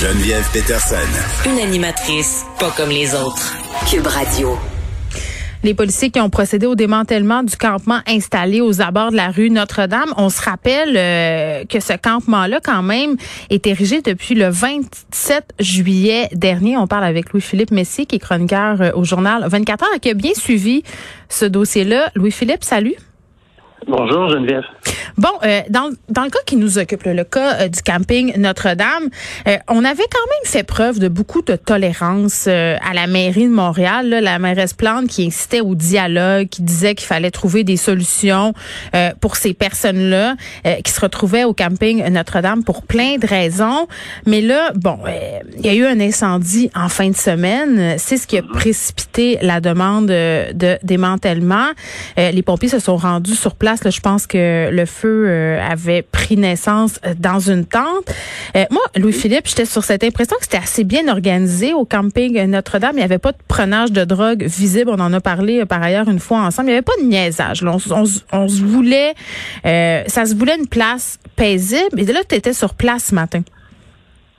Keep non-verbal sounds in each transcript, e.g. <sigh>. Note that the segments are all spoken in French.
Geneviève Peterson. Une animatrice pas comme les autres. Cube Radio. Les policiers qui ont procédé au démantèlement du campement installé aux abords de la rue Notre-Dame. On se rappelle euh, que ce campement-là, quand même, est érigé depuis le 27 juillet dernier. On parle avec Louis-Philippe Messier, qui est chroniqueur euh, au journal 24 heures, et qui a bien suivi ce dossier-là. Louis-Philippe, salut. Bonjour Geneviève. Bon, euh, dans, le cas qui nous occupe, le cas euh, du camping Notre-Dame, euh, on avait quand même fait preuve de beaucoup de tolérance à la mairie de Montréal. la mairesse Plante qui incitait au dialogue, qui disait qu'il fallait trouver des solutions pour ces personnes-là qui se retrouvaient au camping Notre-Dame pour plein de raisons. Mais là, bon, il y a eu un incendie en fin de semaine. C'est ce qui a précipité la demande de démantèlement. les pompiers se sont rendus sur place je pense que le feu euh, avait pris naissance euh, dans une tente. Euh, moi, Louis-Philippe, j'étais sur cette impression que c'était assez bien organisé au camping Notre-Dame. Il n'y avait pas de prenage de drogue visible. On en a parlé par ailleurs une fois ensemble. Il n'y avait pas de niaisage. On, se voulait, ça se voulait une place paisible. Et là, tu étais sur place ce matin.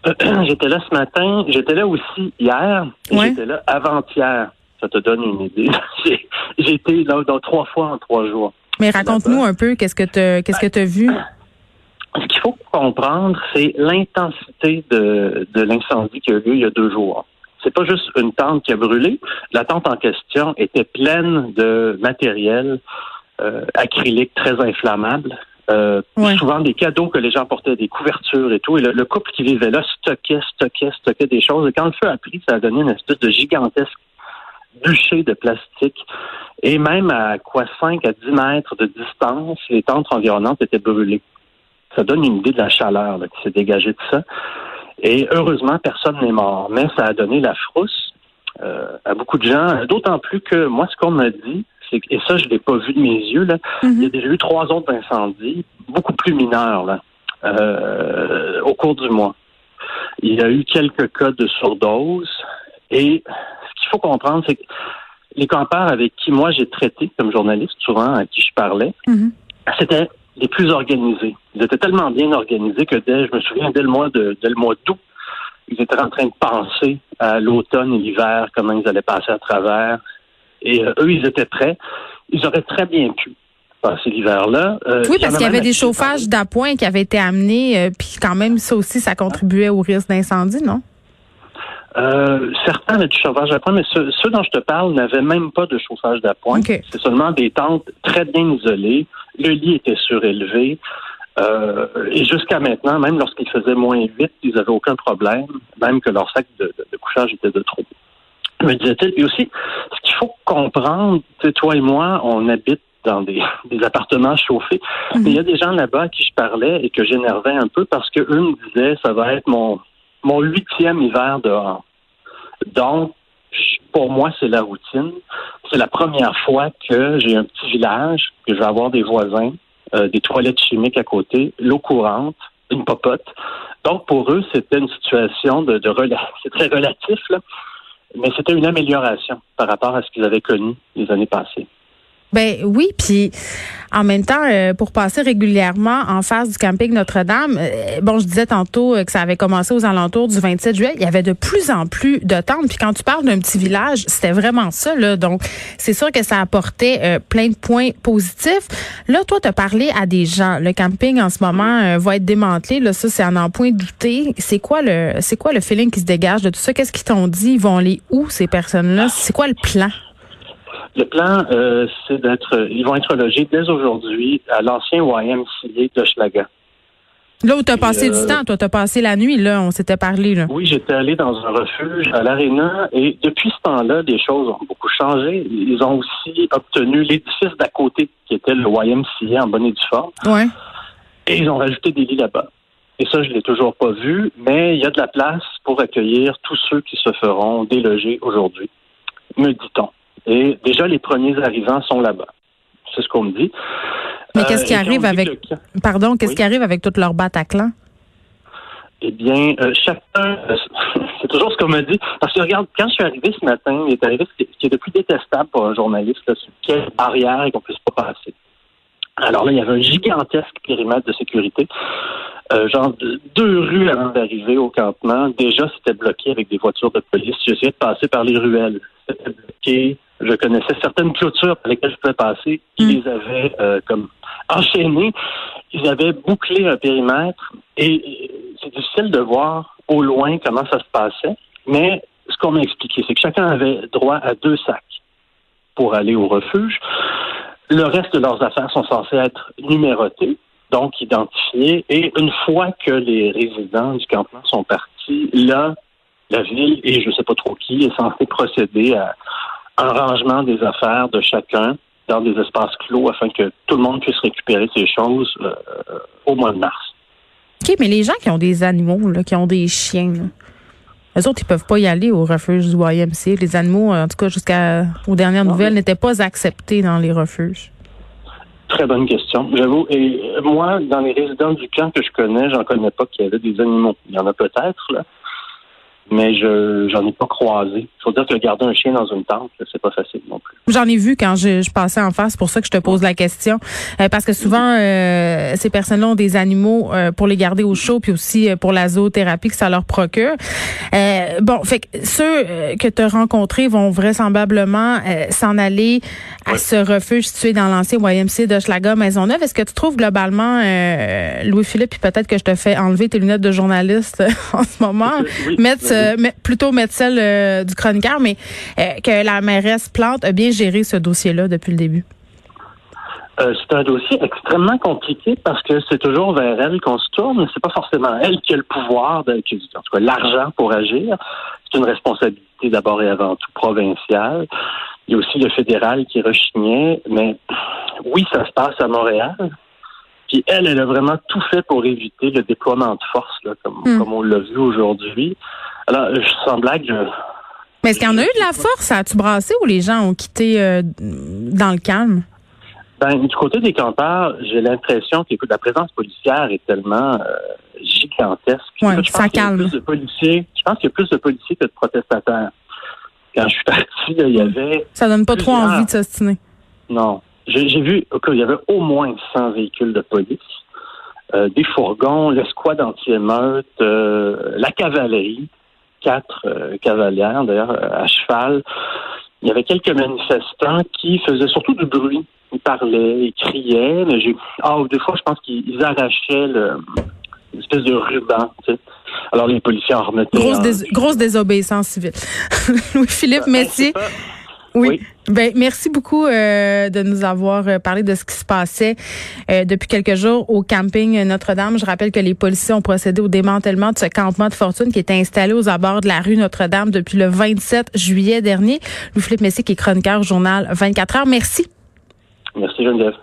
<clears throat> j'étais là ce matin. J'étais là aussi hier. J'étais là avant-hier. Ça te donne une idée. <laughs> J'ai été là trois fois en trois jours. Mais raconte-nous un peu qu'est-ce que tu qu'est-ce que tu as vu? <clears throat> Ce qu'il faut comprendre, c'est l'intensité de, de l'incendie qui a eu lieu il y a deux jours. C'est pas juste une tente qui a brûlé. La tente en question était pleine de matériel euh, acrylique très inflammable. Euh, Souvent des cadeaux que les gens portaient, des couvertures et tout. Et le, couple qui vivait là stockait, stockait, stockait des choses. Et quand le feu a pris, ça a donné une espèce de gigantesque bûcher de plastique. Et même à quoi 5 à 10 mètres de distance, les tentes environnantes étaient brûlées. Ça donne une idée de la chaleur qui s'est dégagée de ça. Et heureusement, personne n'est mort. Mais ça a donné la frousse euh, à beaucoup de gens. D'autant plus que moi, ce qu'on m'a dit, c'est et ça, je l'ai pas vu de mes yeux, là, mm-hmm. il y a déjà eu trois autres incendies, beaucoup plus mineurs, là, euh, au cours du mois. Il y a eu quelques cas de surdose. Et faut comprendre, c'est que les campeurs avec qui moi j'ai traité comme journaliste, souvent à qui je parlais, mhm. c'était les plus organisés. Ils étaient tellement bien organisés que dès, je me souviens, dès le mois de, dès le mois d'août, ils étaient en train de penser à l'automne et l'hiver, comment ils allaient passer à travers. Et euh, eux, ils étaient prêts. Ils auraient très bien pu passer l'hiver-là. Euh, oui, parce qu'il y avait des chauffages d'appoint qui avaient été amenés, euh, puis quand même, ça aussi, ça contribuait au risque d'incendie, non? Euh, certains avaient du chauffage d'appoint, mais ceux, dont je te parle n'avaient même pas de chauffage d'appoint. C'est seulement des tentes très bien isolées. Le lit était surélevé. Euh, et jusqu'à maintenant, même lorsqu'il faisait moins 8, ils n'avaient aucun problème, même que leur sac de, couchage était de trop. Me disait-il. Et aussi, ce qu'il faut comprendre, toi et moi, on habite dans des, <laughs> appartements chauffés. Mhm. il y a des gens là-bas à qui je parlais et que j'énervais un peu parce qu'eux me disaient, ça va être mon mon huitième hiver dehors. Donc, pour moi, c'est la routine. C'est la première fois que j'ai un petit village, que je vais avoir des voisins, euh, des toilettes chimiques à côté, l'eau courante, une popote. Donc, pour eux, c'était une situation de, de <laughs> c'est très relatif, là, mais c'était une amélioration par rapport à ce qu'ils avaient connu les années passées. Ben oui, puis en même temps, euh, pour passer régulièrement en face du camping Notre-Dame, euh, bon, je disais tantôt euh, que ça avait commencé aux alentours du 27 juillet. Il y avait de plus en plus de tentes. Puis quand tu parles d'un petit village, c'était vraiment ça. Là. Donc, c'est sûr que ça apportait plein de points positifs. Là, toi, tu as parlé à des gens. Le camping en ce moment va être démantelé. Là, ça, c'est en en point douter. C'est quoi le c'est quoi le feeling qui se dégage de tout ça? Qu'est-ce qu'ils t'ont dit? Ils vont aller où, ces personnes-là? C'est quoi le plan? Le plan, euh, c'est d'être, ils vont être logés dès aujourd'hui à l'ancien YMCA de Schlaga. Là où tu as passé du euh, temps, toi, tu as passé la nuit, là, on s'était parlé. Là. Oui, j'étais allé dans un refuge à l'Arena et depuis ce temps-là, des choses ont beaucoup changé. Ils ont aussi obtenu l'édifice d'à côté, qui était le YMCA en bonne et due forme. Ouais. Et ils ont rajouté des lits là-bas. Et ça, je l'ai toujours pas vu, mais il y a de la place pour accueillir tous ceux qui se feront déloger aujourd'hui, me dit-on. Et déjà, les premiers arrivants sont là-bas. C'est ce qu'on me dit. Mais qu'est-ce qui arrive avec, pardon, qu'est-ce Oui? qui arrive avec toute leur Bataclan? Eh bien, euh, chacun, euh, <laughs> c'est toujours ce qu'on m'a dit. Parce que regarde, quand je suis arrivé ce matin, il est arrivé ce qui est le plus détestable pour un journaliste, là, une barrière et qu'on puisse pas passer. Alors là, il y avait un gigantesque périmètre de sécurité. Euh, genre de- deux rues avant d'arriver au campement, déjà c'était bloqué avec des voitures de police. J'essayais de passer par les ruelles. C'était bloqué. Je connaissais certaines clôtures par lesquelles je pouvais passer. Ils les avaient euh, comme enchaînées. Ils avaient bouclé un périmètre et euh, c'est difficile de voir au loin comment ça se passait. Mais ce qu'on m'a expliqué, c'est que chacun avait droit à deux sacs pour aller au refuge. Le reste de leurs affaires sont censées être numérotées, donc identifiées. Et une fois que les résidents du campement sont partis, là, la ville et je ne sais pas trop qui est censé procéder à un rangement des affaires de chacun dans des espaces clos afin que tout le monde puisse récupérer ses choses euh, au mois de mars. OK, mais les gens qui ont des animaux, là, qui ont des chiens, là, eux autres, ils peuvent pas y aller au refuge du YMC. Les animaux, en tout cas, jusqu'aux dernières Non, nouvelles, n'étaient pas acceptés dans les refuges. Très bonne question, j'avoue. Et euh, moi, dans les résidents du camp que je connais, j'en connais pas qu'il y avait des animaux. Il y en a peut-être, là. Mais je j'en ai pas croisé. Il faut dire que garder un chien dans une tente, c'est pas facile non plus. J'en ai vu quand je, je passais en face, c'est pour ça que je te pose la question. Euh, parce que souvent, euh, ces personnes-là ont des animaux euh, pour les garder au chaud, puis aussi euh, pour la zoothérapie que ça leur procure. Euh, bon, fait que ceux euh, que tu as rencontrés vont vraisemblablement euh, s'en aller à ce refuge situé dans l'ancien YMC de Schlager Maisonneuve. Est-ce que tu trouves globalement, euh, Louis-Philippe, puis peut-être que je te fais enlever tes lunettes de journaliste <laughs> en ce moment, Oui, mettre, oui. Euh, plutôt celle euh, du chroniqueur, mais euh, que la mairesse Plante a bien géré ce dossier-là depuis le début. Euh, c'est un dossier extrêmement compliqué parce que c'est toujours vers elle qu'on se tourne, c'est pas forcément elle qui a le pouvoir, de, qui- en tout cas l'argent pour agir. C'est une responsabilité d'abord et avant tout provinciale. Il y a aussi le fédéral qui rechignait, mais oui, ça se passe à Montréal. Puis elle, elle a vraiment tout fait pour éviter le déploiement de force, là, comme, Hmm. comme on l'a vu aujourd'hui. Alors, je sans blague, je, Mais est-ce qu'il y en a eu de la force? As-tu brassé ou les gens ont quitté euh, dans le calme? Ben, du côté des campeurs, j'ai l'impression que écoute, la présence policière est tellement euh, gigantesque. Ouais, Écoute, je ça pense qu'il y a calme. plus de policiers. Je pense qu'il y a plus de policiers que de protestataires. Quand je suis parti, il y avait Ça donne pas trop envie de s'ostiner. non. J'ai j'ai vu qu'il y avait au moins 100 véhicules de police, euh, des fourgons, l'escouade anti-émeute, la cavalerie, quatre euh, cavalières d'ailleurs euh, à cheval. Il y avait quelques manifestants qui faisaient surtout du bruit. Ils parlaient, ils criaient, mais j'ai ah des fois je pense qu'ils ils arrachaient le une espèce de ruban. Tu sais. Alors les policiers en remettaient. Grosse, désobéissance civile. <laughs> Louis-Philippe Ben, Messier. Oui. Ben, merci beaucoup euh, de nous avoir euh, parlé de ce qui se passait euh, depuis quelques jours au camping Notre-Dame. Je rappelle que les policiers ont procédé au démantèlement de ce campement de fortune qui était installé aux abords de la rue Notre-Dame depuis le 27 juillet dernier. Louis-Philippe Messier qui est chroniqueur au journal 24 heures. Merci. Merci Geneviève.